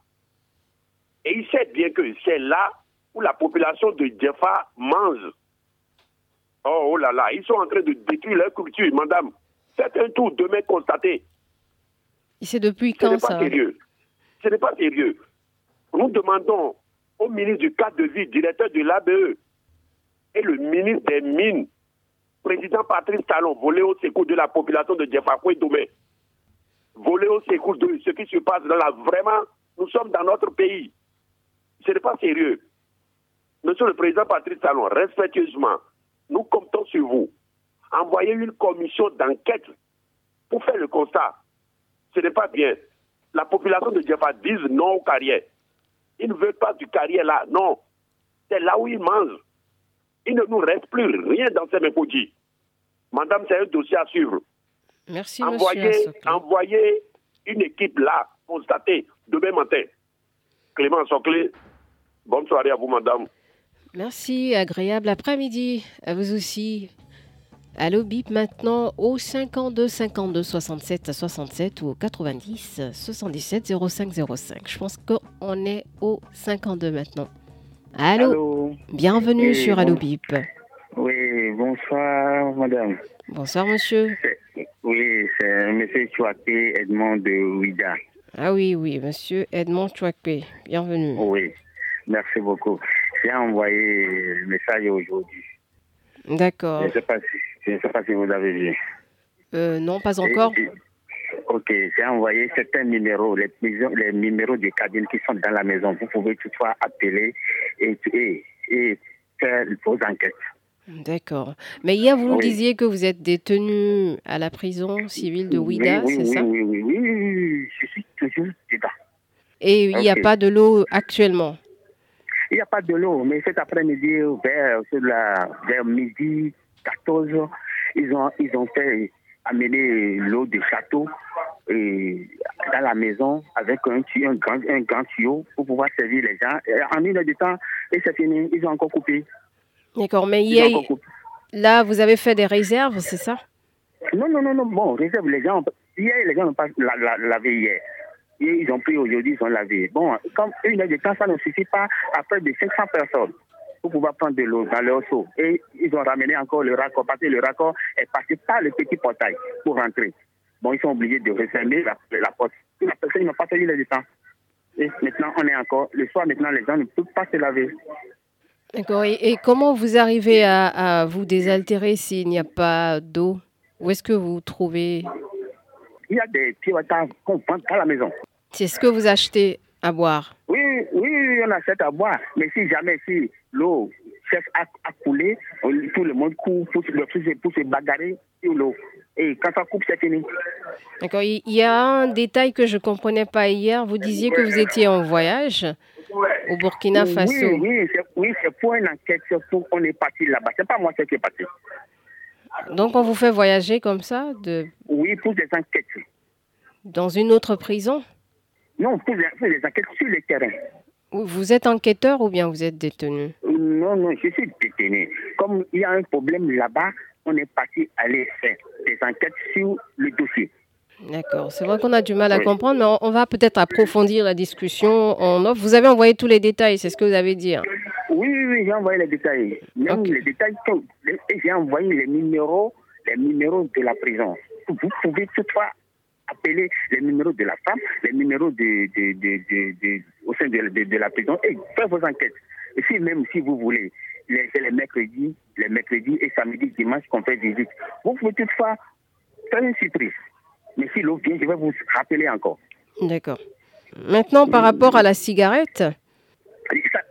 Et il sait bien que c'est là où la population de Djefa mange. Oh, oh là là, ils sont en train de détruire leur culture, madame. Faites un tour demain constater. C'est depuis quand ça Ce n'est pas sérieux. Ce n'est pas sérieux. Nous demandons au ministre du cadre de vie, directeur de l'ABE, et le ministre des Mines, président Patrice Talon, volé au secours de la population de Djefakoué Domé, volé au secours de ce qui se passe dans la... Vraiment, nous sommes dans notre pays. Ce n'est pas sérieux. Monsieur le président Patrice Talon, respectueusement, nous comptons sur vous. Envoyez une commission d'enquête pour faire le constat. Ce n'est pas bien. La population de Djefa dit non aux carrières. Ils ne veulent pas du carrière là. Non. C'est là où ils mangent. Il ne nous reste plus rien dans ces mécodis. Madame, c'est un dossier à suivre. Merci, envoyez, monsieur. Envoyez une équipe là, constatée, demain matin. Clément Soclé, bonne soirée à vous, madame. Merci, agréable après-midi à vous aussi. Allô bip maintenant au 52 52 67 67 ou au 90 77 05 05. Je pense qu'on est au 52 maintenant. Allô, Bienvenue sur Allô bip. Oui, bonsoir madame. Bonsoir monsieur. Oui, c'est monsieur Chouaké Edmond de Ouida. Ah oui, oui, monsieur Edmond Chouaké. Bienvenue. Oui, merci beaucoup. J'ai envoyé le message aujourd'hui. D'accord. Je ne sais pas si je ne sais pas si vous avez vu. Euh, non, pas encore. ok, j'ai envoyé certains numéros, les, les numéros des cabines qui sont dans la maison. Vous pouvez toutefois appeler et, et, faire vos enquêtes. D'accord. Mais hier, vous nous disiez que vous êtes détenu à la prison civile de Ouida, c'est ça oui, oui, oui, oui, je suis toujours dedans. Et il n'y a pas de l'eau actuellement Il n'y a pas de l'eau, mais cet après-midi, vers, vers midi, 14, ils ont, ils ont fait amener l'eau du château et dans la maison avec un, un, grand, un grand tuyau pour pouvoir servir les gens. en une heure de temps, et c'est fini, ils ont encore coupé. D'accord, mais hier, là, vous avez fait des réserves, c'est ça? Non, non, non, non, bon, réserve, les gens, hier, les gens n'ont pas lavé hier. Ils ont pris aujourd'hui, ils ont lavé. Bon, comme une heure de temps, ça ne suffit pas à près de 500 personnes pour pouvoir prendre de l'eau dans leur seau. Et ils ont ramené encore le raccord, parce que le raccord est passé par le petit portail pour rentrer. Bon, ils sont obligés de refermer la, porte. Ils n'ont pas fait le temps. Et maintenant, on est encore. Le soir, maintenant, les gens ne peuvent pas se laver. D'accord. Et, comment vous arrivez à, vous désaltérer s'il n'y a pas d'eau? Où est-ce que vous trouvez? Il y a des petits qu'on vend à la maison. C'est ce que vous achetez à boire Oui, oui, on achète à boire. Mais si jamais, si l'eau cesse à, couler, tout le monde court pour, se bagarrer sur l'eau. Et quand ça coupe, c'est fini. D'accord. Il y a un détail que je ne comprenais pas hier. Vous disiez que vous étiez en voyage au Burkina Faso. Oui, oui c'est pour une enquête. Pour qu'on est parti là-bas. C'est pas moi qui est parti. Donc, on vous fait voyager comme ça de... Oui, pour des enquêtes. Dans une autre prison? Non, pour des, pour des enquêtes sur le terrain. Vous êtes enquêteur ou bien vous êtes détenu? Non, non, je suis détenu. Comme il y a un problème là-bas, on est parti aller faire des enquêtes sur le dossier. D'accord. C'est vrai qu'on a du mal à comprendre, mais on, va peut-être approfondir la discussion en off. Vous avez envoyé tous les détails, c'est ce que vous avez dit. Hein? Oui, oui, oui j'ai envoyé les détails. Même les détails, j'ai envoyé les numéros, les numéros de la prison. Vous pouvez toutefois appeler les numéros de la femme, les numéros de, de, au sein de, la prison et faire vos enquêtes. Et si même si vous voulez, c'est les mercredis, les mercredis et samedi, dimanche qu'on fait visite. Vous pouvez toutefois faire une surprise. Mais si l'eau vient, je vais vous rappeler encore. D'accord. Maintenant, par rapport à la cigarette.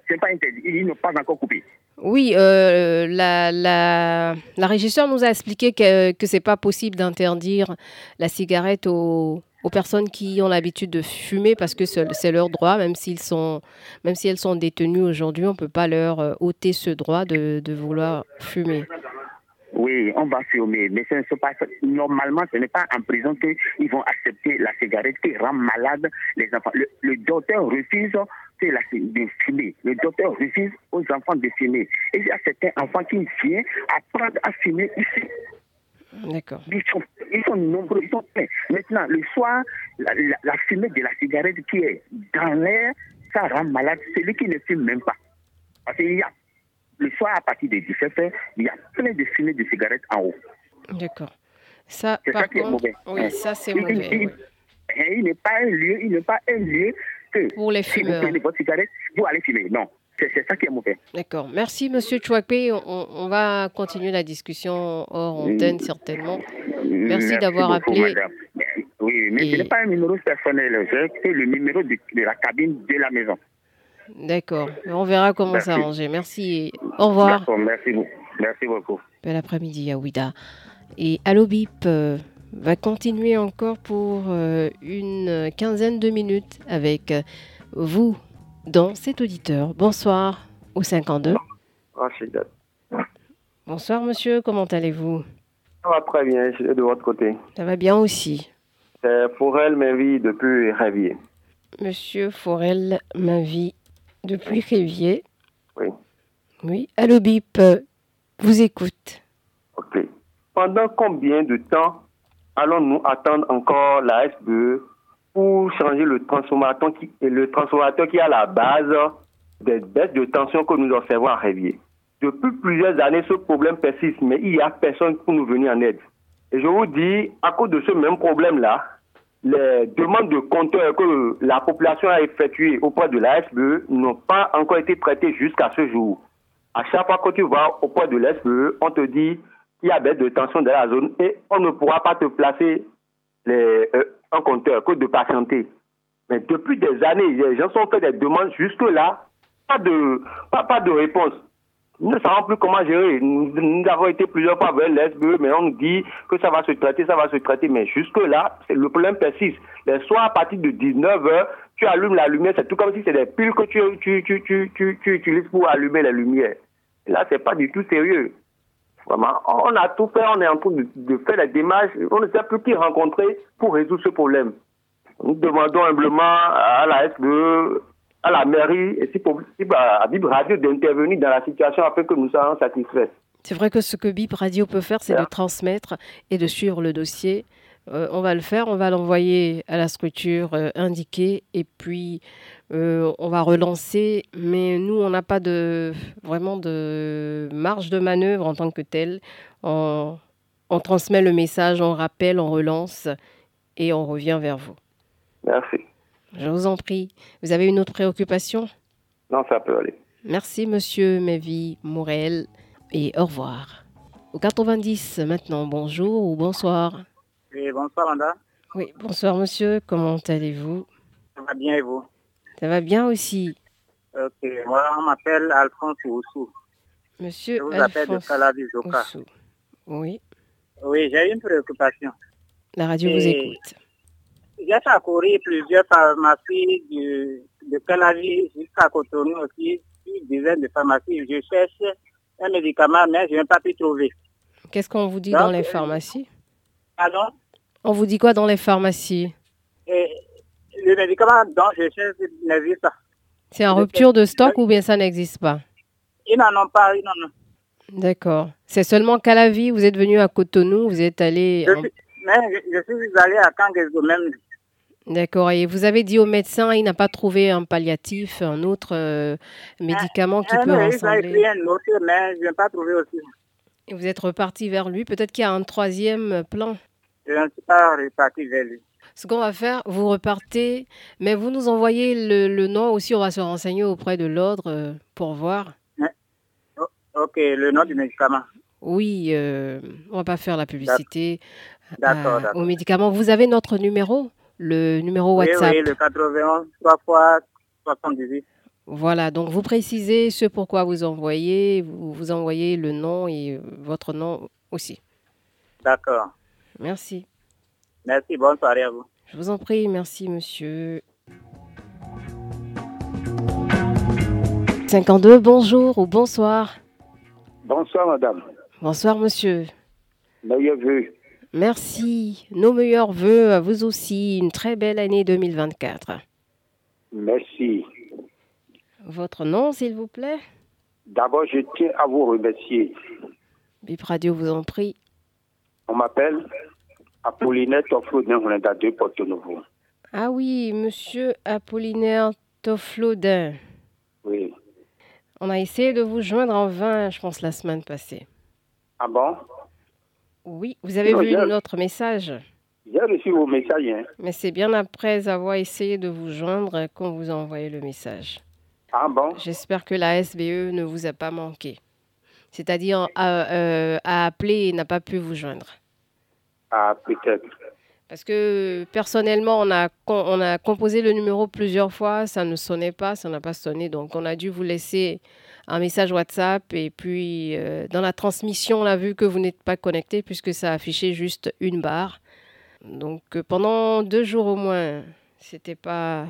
C'est pas interdit, il n'est pas encore coupé. Oui, euh, la, la, la régisseur nous a expliqué que, que ce n'est pas possible d'interdire la cigarette aux, aux personnes qui ont l'habitude de fumer parce que c'est leur droit, même, s'ils sont, même si elles sont détenues aujourd'hui, on ne peut pas leur euh, ôter ce droit de, de vouloir fumer. Oui, on va fumer, mais ce ne pas, normalement, ce n'est pas en prison qu'ils vont accepter la cigarette qui rend malade les enfants. Le, docteur refuse de fumer. Le docteur refuse aux enfants de fumer. Et il y a certains enfants qui viennent apprendre à fumer ici. D'accord. Ils sont, nombreux, ils sont pleins. Maintenant, le soir, la, fumée de la cigarette qui est dans l'air, ça rend malade celui qui ne fume même pas. Parce qu'il y a, le soir, à partir de 17 h il y a plein de fumées de cigarettes en haut. D'accord. Ça, c'est ça qui est mauvais. Oui, ça, c'est mauvais. Il, n'est pas un lieu, il n'est pas un lieu que pour les fumeurs. Si vous prenez votre cigarette, vous allez fumer. Non. C'est ça qui est mauvais. D'accord. Merci, Monsieur Chouakpe. On, va continuer la discussion hors antenne, certainement. Merci, d'avoir appelé. Oui, mais ce n'est pas un numéro personnel. C'est le numéro de, la cabine de la maison. D'accord. On verra comment s'arranger. Merci. Au revoir. Merci beaucoup. Merci beaucoup. Bel après-midi, Aouida. Et Allo Bip euh, va continuer encore pour euh, une quinzaine de minutes avec euh, vous, dans cet auditeur. Bonsoir au 52. Bonsoir monsieur, comment allez-vous? Ça va très bien, je suis de votre côté. Ça va bien aussi. C'est Forel Mainvie depuis Révier. Monsieur Forel Mainvie depuis Révier. Oui. Oui. Allo Bip, vous écoute. Ok. pendant combien de temps allons-nous attendre encore la SBE pour changer le transformateur qui, le transformateur qui est à la base des baisses de tension que nous observons à Révier. Depuis plusieurs années, ce problème persiste, mais il n'y a personne pour nous venir en aide. Et je vous dis, à cause de ce même problème-là, les demandes de compteurs que la population a effectuées auprès de la SBE n'ont pas encore été traitées jusqu'à ce jour. À chaque fois que tu vas auprès de l'SBE, on te dit qu'il y a baisse de tension dans la zone et on ne pourra pas te placer les, euh, un compteur que de patienter. Mais depuis des années, les gens ont fait des demandes jusque-là, pas de, pas, pas de réponse. Nous ne savons plus comment gérer. Nous, avons été plusieurs fois vers l'SBE, mais on dit que ça va se traiter, ça va se traiter. Mais jusque-là, le problème persiste. Les soirs, à partir de 19h, tu allumes la lumière. C'est tout comme si c'était des piles que tu, utilises pour allumer la lumière. Là, c'est pas du tout sérieux. Vraiment, on a tout fait, on est en train de, de faire la démarche. On ne sait plus qui rencontrer pour résoudre ce problème. Nous demandons humblement à la SBE à la mairie et si possible à Bib Radio d'intervenir dans la situation afin que nous soyons satisfaits. C'est vrai que ce que Bip Radio peut faire, c'est de transmettre et de suivre le dossier. Euh, on va le faire, on va l'envoyer à la structure euh, indiquée et puis euh, on va relancer. Mais nous, on n'a pas de vraiment de marge de manœuvre en tant que tel. On, on transmet le message, on rappelle, on relance et on revient vers vous. Merci. Je vous en prie. Vous avez une autre préoccupation? Non, ça peut aller. Merci, monsieur Mevi Mourel, et au revoir. Au 90 maintenant, bonjour ou bonsoir. Oui, bonsoir, Manda. Oui, bonsoir, monsieur. Comment allez-vous? Ça va bien et vous? Ça va bien aussi. Ok, moi, on m'appelle Alphonse Oussou. Monsieur Je vous Alphonse appelle de Calavizoka. Oui, Oui, j'ai une préoccupation. la radio vous écoute. J'ai parcouru plusieurs pharmacies de Calavi jusqu'à Cotonou aussi, une dizaine de pharmacies. Je cherche un médicament, mais je n'ai pas pu trouver. Qu'est-ce qu'on vous dit Donc, dans les euh, pharmacies? Pardon? On vous dit quoi dans les pharmacies? Et le médicament dont je cherche n'existe pas. C'est en rupture de stock ou bien ça n'existe pas? Ils n'en ont pas, ils n'en ont. D'accord. C'est seulement qu'à la vie, vous êtes venu à Cotonou, vous êtes allé... Je en- suis- mais je, je suis allé à Kangesgo même. D'accord. Et vous avez dit au médecin, il n'a pas trouvé un palliatif, un autre euh, médicament qui Ah, peut non, il a ressembler. écrit un autre, mais je n'ai pas trouvé aussi. Et vous êtes reparti vers lui. Peut-être qu'il y a un troisième plan. Je ne suis pas reparti vers lui. Ce qu'on va faire, vous repartez, mais vous nous envoyez le, le nom aussi. On va se renseigner auprès de l'ordre euh, pour voir. Ok, le nom du médicament. Oui, euh, on va pas faire la publicité D'accord, euh, aux médicaments. Vous avez notre numéro, le numéro WhatsApp. oui, le 91, 3 fois 78. Voilà, donc vous précisez ce pourquoi vous envoyez, vous, vous envoyez le nom et euh, votre nom aussi. D'accord. Merci. Merci, bonne soirée à vous. Je vous en prie, merci monsieur. 52, bonjour ou bonsoir. Bonsoir, madame. Bonsoir monsieur. Meilleur vœu. Merci. Nos meilleurs voeux à vous aussi. Une très belle année 2024. Merci. Votre nom, s'il vous plaît? D'abord, je tiens à vous remercier. Bip Radio vous en prie. On m'appelle Apollinaire Toflodin, on est à deux Porto Novo. Ah oui, monsieur Apollinaire Toflodin. Oui. On a essayé de vous joindre en vain, je pense, la semaine passée. Ah bon? Oui, vous avez Non, vu notre message? J'ai reçu vos messages. Hein. Mais c'est bien après avoir essayé de vous joindre qu'on vous a envoyé le message. Ah bon? J'espère que la SBE ne vous a pas manqué. C'est-à-dire a, euh, a appelé et n'a pas pu vous joindre. Ah, peut-être. Parce que personnellement, on a, on a composé le numéro plusieurs fois, ça ne sonnait pas, ça n'a pas sonné. Donc on a dû vous laisser un message WhatsApp et puis euh, dans la transmission, on a vu que vous n'êtes pas connecté puisque ça affichait juste une barre. Donc euh, pendant deux jours au moins, c'était pas,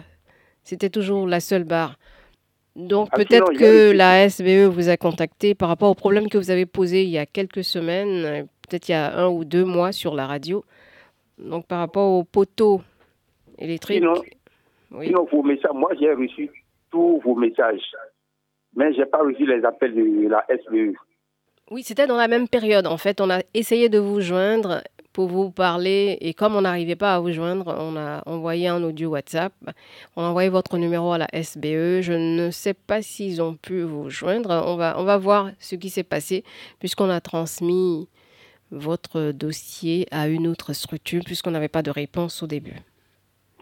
c'était toujours la seule barre. Donc Ah, peut-être sinon, que la SBE vous a contacté par rapport au problème que vous avez posé il y a quelques semaines, peut-être il y a un ou deux mois sur la radio. Donc par rapport aux poteaux électriques. Sinon, Oui. sinon, vos messages, moi, j'ai reçu tous vos messages. Mais je n'ai pas reçu les appels de la SBE. Oui, c'était dans la même période. En fait, on a essayé de vous joindre pour vous parler et comme on n'arrivait pas à vous joindre, on a envoyé un audio WhatsApp. On a envoyé votre numéro à la SBE. Je ne sais pas s'ils ont pu vous joindre. On va, on va voir ce qui s'est passé puisqu'on a transmis votre dossier à une autre structure puisqu'on n'avait pas de réponse au début.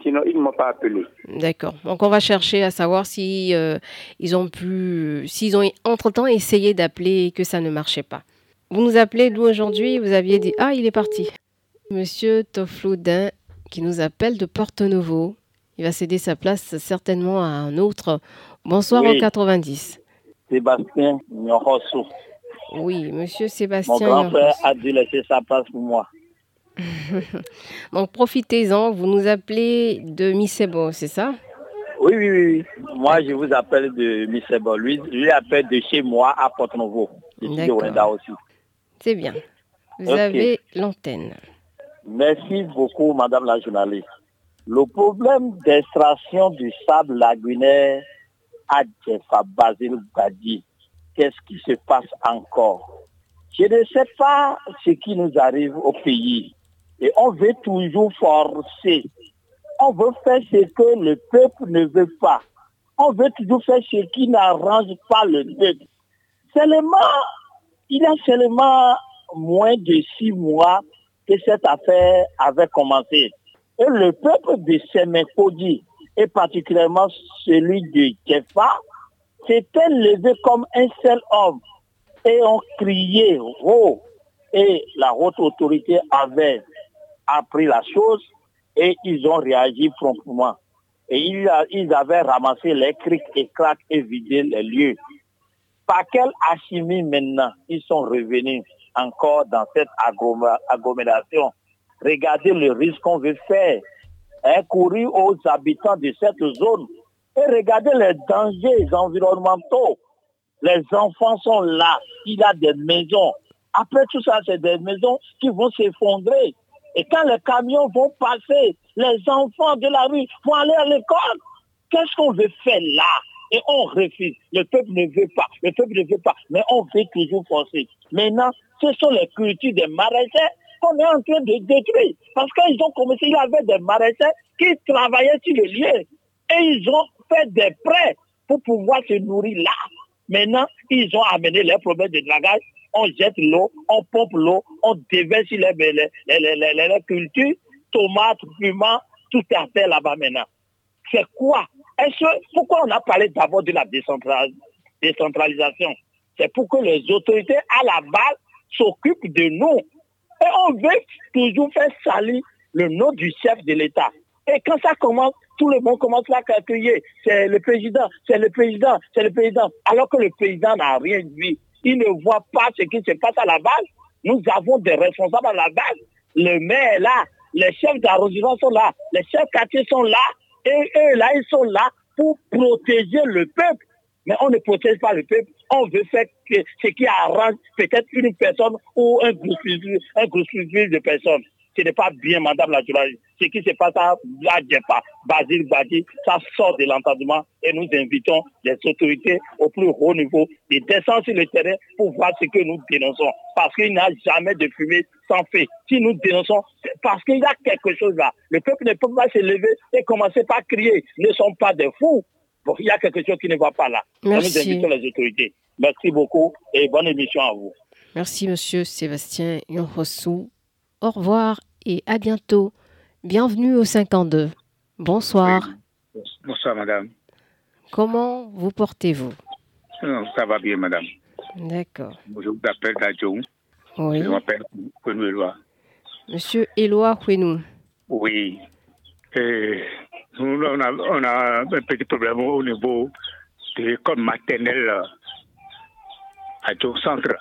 Sinon, ils ne m'ont pas appelé. D'accord. Donc, on va chercher à savoir si euh, ils ont pu, s'ils ont entre-temps essayé d'appeler et que ça ne marchait pas. Vous nous appelez d'où aujourd'hui? Vous aviez dit Ah, il est parti. Monsieur Tofloudin qui nous appelle de Porto-Novo. Il va céder sa place certainement à un autre. Bonsoir Oui. en 90. Sébastien Nyorosso. Oui, monsieur Mon Sébastien. grand frère a dû laisser sa place pour moi. Donc profitez-en, vous nous appelez de Misebo, c'est ça? Oui, oui, oui. Moi, je vous appelle de Missebo. Lui, lui appelle de chez moi à. Rwanda aussi. C'est bien. Vous avez l'antenne. Merci beaucoup, Madame la journaliste. Le problème d'extraction du sable lagunaire à Djefa Basile Gadi, qu'est-ce qui se passe encore? Je ne sais pas ce qui nous arrive au pays. Et on veut toujours forcer. On veut faire ce que le peuple ne veut pas. On veut toujours faire ce qui n'arrange pas le peuple. Seulement, il y a seulement moins de six mois que cette affaire avait commencé. Et le peuple de Semekodi, et particulièrement celui de Kefa, s'était levé comme un seul homme et ont crié haut. Et la haute autorité avait appris la chose et ils ont réagi promptement. Et ils, avaient ramassé les crics et craques et vidé les lieux. Par quelle alchimie maintenant ils sont revenus encore dans cette agglom- agglomération? Regardez le risque qu'on veut faire, hein, courir aux habitants de cette zone et regardez les dangers environnementaux. Les enfants sont là, il y a des maisons. Après tout ça, c'est des maisons qui vont s'effondrer. Et quand les camions vont passer, les enfants de la rue vont aller à l'école. Qu'est-ce qu'on veut faire là? Et on refuse. Le peuple ne veut pas. Le peuple ne veut pas. Mais on veut toujours forcer. Maintenant, ce sont les cultures des maraîchers qu'on est en train de détruire. Parce qu'ils ont commencé, il y avait des maraîchers qui travaillaient sur le lieu. Et ils ont fait des prêts pour pouvoir se nourrir là. Maintenant, ils ont amené les problèmes de dragage. On jette l'eau, on pompe l'eau, on déverse les, cultures, tomates, piments, tout est fait là-bas maintenant. C'est quoi? Pourquoi on a parlé d'abord de la décentral- décentralisation? C'est pour que les autorités à la base s'occupent de nous. Et on veut toujours faire salir le nom du chef de l'État. Et quand ça commence, tout le monde commence à calculer. C'est le président, c'est le président, c'est le président. Alors que le président n'a rien dit. Il ne voit pas ce qui se passe à la base. Nous avons des responsables à la base. Le maire est là, les chefs d'arrondissement sont là, les chefs quartiers sont là. Et eux, là, ils sont là pour protéger le peuple. Mais on ne protège pas le peuple. On veut faire ce qui arrange peut-être une personne ou un groupe, un groupe de personnes. Ce n'est pas bien, madame la journaliste. Ce qui se passe à Djepa, Basile Badi, ça sort de l'entendement et nous invitons les autorités au plus haut niveau de descendre sur le terrain pour voir ce que nous dénonçons. Parce qu'il n'y a jamais de fumée sans feu. Si nous dénonçons, c'est parce qu'il y a quelque chose là. Le peuple ne peut pas se lever et commencer par crier. Ils ne sont pas des fous. Bon, il y a quelque chose qui ne va pas là. Merci. Nous invitons les autorités. Merci beaucoup et bonne émission à vous. Merci, monsieur Sébastien Yonrossou. Au revoir et à bientôt. Bienvenue au 52. Bonsoir. Bonsoir, madame. Comment vous portez-vous? Non, Ça va bien, madame. D'accord. Je vous appelle d'Adjou. Oui. Je m'appelle Kounoua. Monsieur Éloi Houenou. Oui. Et nous, on, a, on a un petit problème au niveau de l'école maternelle euh, à Djou Centre.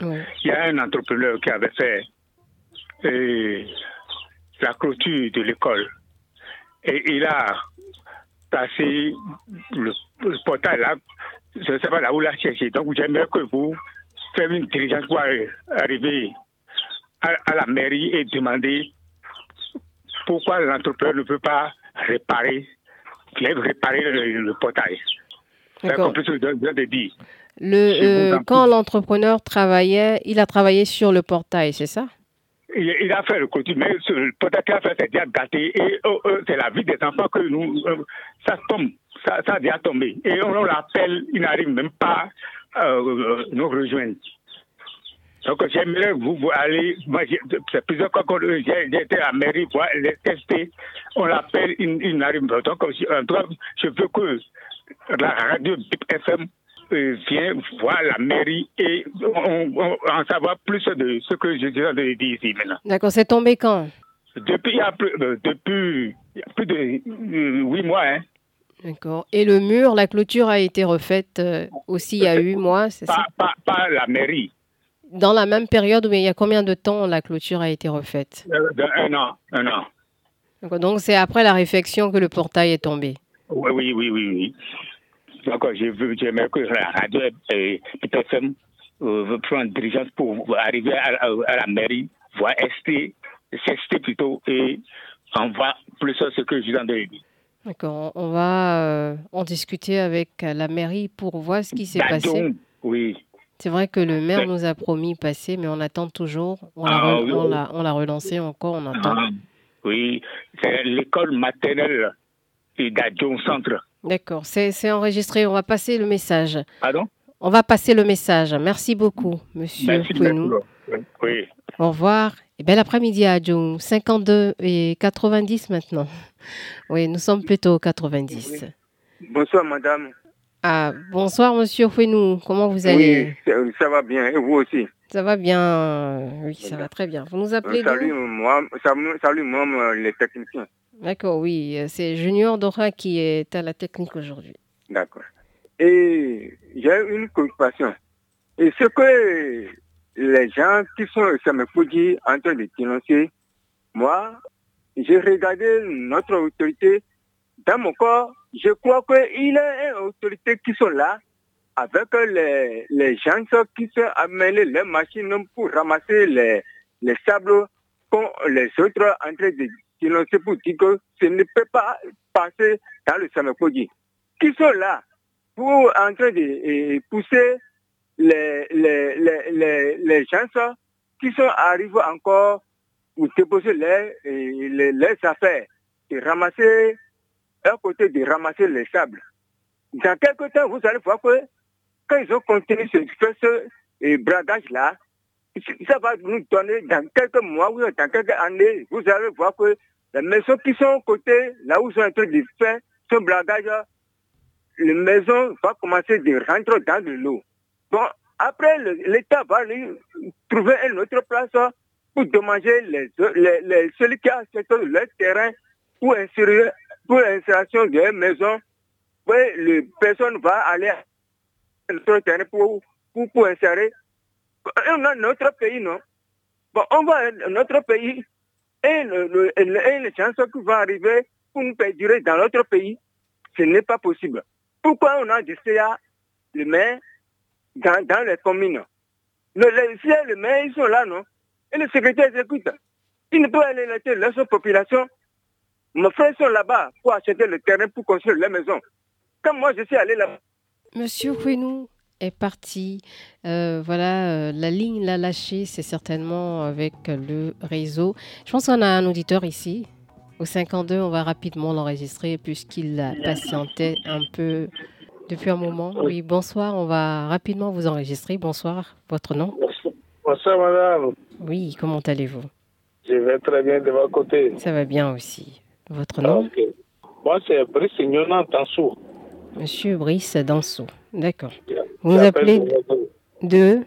Oui. Il y a un entrepreneur qui avait fait euh, la clôture de l'école. Et il a placé le, le portail là, je ne sais pas là où l'a cherché. Donc j'aimerais que vous fassiez une diligence pour arriver à, à la mairie et demander pourquoi l'entrepreneur ne peut pas réparer, réparer le, le portail. Le, quand l'entrepreneur travaillait, il a travaillé sur le portail, c'est ça? Il, a fait le côté, mais portail qu'il a fait, c'est déjà gâté. Et oh, oh, c'est la vie des enfants que nous. ça tombe, ça, ça a déjà tombé. Et on, l'appelle, il n'arrive même pas à nous rejoindre. Donc j'aimerais vous, vous aller, moi c'est plusieurs fois que j'ai été à la mairie pour les tester, on l'appelle, il, n'arrive pas. Donc je veux que la radio FM euh, vienne voir la mairie et on, en savoir plus de ce que je viens de dire ici maintenant. D'accord, c'est tombé quand? Depuis il, y a plus, euh, depuis plus de euh, huit mois. Hein. D'accord. Et le mur, la clôture a été refaite aussi il y a huit mois, c'est ça? pas, pas la mairie dans la même période, mais il y a combien de temps la clôture a été refaite? Euh, Un an, un an. Donc c'est après la réfection que le portail est tombé. Oui, oui, oui, oui. Oui. Donc j'aimerais que la radio et PTFM euh, prendre dirigeance pour arriver à, la mairie, voir ST, CST plutôt, et on voit plus ce que je viens de dire. D'accord, on va euh, en discuter avec la mairie pour voir ce qui s'est passé. Oui. C'est vrai que le maire nous a promis passer, mais on attend toujours. On l'a ah, relancé encore, on attend. Ah, oui, c'est l'école maternelle d'Adjon Centre. D'accord, c'est enregistré. On va passer le message. Pardon On va passer le message. Merci beaucoup, monsieur Merci Oui. Au revoir et bel après-midi à Adjon. 52 et 90 maintenant. Oui, nous sommes plutôt 90. Bonsoir, madame. Ah, bonsoir, monsieur Fouenou. Comment vous allez? Oui, ça, va bien. Et vous aussi? Ça va bien. Oui, ça va très bien. Vous nous appelez euh, Salut, moi, salut, moi, les techniciens. D'accord, oui. Euh, c'est Junior Dora qui est à la technique aujourd'hui. D'accord. Et j'ai une préoccupation. Et ce que les gens qui sont, ça me faut dire, en train de dénoncer, moi, j'ai regardé notre autorité dans mon corps, je crois qu'il y a une autorité qui sont là avec les, les gens qui sont amenés les machines pour ramasser les, les sables quand les autres en train de dénoncer pour dire que ce ne peut pas passer dans le Samekodi. Qui sont là pour en train de pousser les, les, les, les, gens qui sont arrivés encore pour déposer les, les, les affaires, et ramasser à côté de ramasser les sables. Dans quelques temps, vous allez voir que quand ils ont continué ce, ce bradage-là, ça va nous donner dans quelques mois ou dans quelques années, vous allez voir que les maisons qui sont aux côtés, là où sont en train de faire ce bradage, les maisons vont commencer à rentrer dans de l'eau. Bon, après, l'État va trouver une autre place pour demander les, les, celui qui a acheté leur terrain pour l'installation de maison, les personnes vont aller à terrain pour, pour, pour insérer. On a notre pays, non? Bon, on va notre pays et, le, les chances qui vont arriver pour nous perdurer dans notre pays, ce n'est pas possible. Pourquoi on a des CA, les maires, dans, les communes? Le, les CA, les maires, ils sont là, non? Et le secrétaire exécutif, il ne peut aller laisser leur population mes frères sont là-bas pour acheter le terrain pour construire les maisons. Comme moi, je suis allé là-bas. Monsieur Fouinou est parti. Euh, voilà, euh, la ligne l'a lâché, c'est certainement avec le réseau. Je pense qu'on a un auditeur ici. Au 52, on va rapidement l'enregistrer puisqu'il a patienté un peu depuis un moment. Oui, bonsoir, on va rapidement vous enregistrer. Bonsoir, votre nom? Bonsoir, madame. Oui, comment allez-vous? Je vais très bien de votre côté. Ça va bien aussi. Votre nom? Moi, c'est Brice Nyonan Dansou. Monsieur Brice Dansou. D'accord. Vous appelez de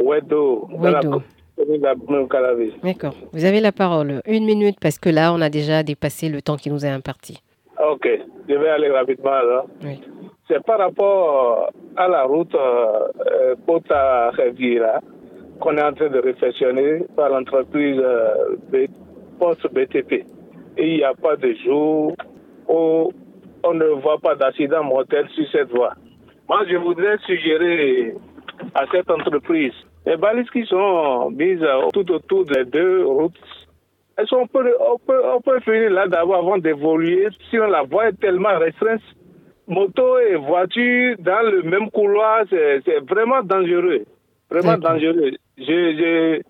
Wedo. Wedo. D'accord. Vous avez la parole. Une minute parce que là, on a déjà dépassé le temps qui nous est imparti. Ok. Je vais aller rapidement alors. Oui. C'est par rapport à la route euh, Pota Riviera qu'on est en train de réflexionner par l'entreprise euh, Post BTP il n'y a pas de jour où on ne voit pas d'accident mortel sur cette voie. Moi, je voudrais suggérer à cette entreprise les balises qui sont mises tout autour des deux routes. Elles sont, on, peut, on, peut, finir là d'abord avant d'évoluer. Si la voie est tellement restreinte, moto et voiture dans le même couloir, c'est vraiment dangereux. Vraiment dangereux. J'ai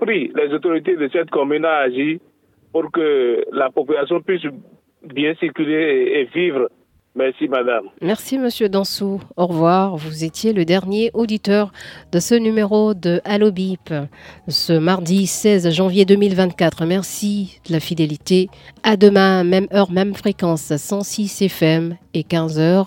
pris les autorités de cette commune à agir pour que la population puisse bien circuler et vivre Merci, madame. Merci, monsieur Dansou. Au revoir. Vous étiez le dernier auditeur de ce numéro de Allo Bip, ce mardi 16 janvier 2024. Merci de la fidélité. À demain, même heure, même fréquence, 106 FM et 15h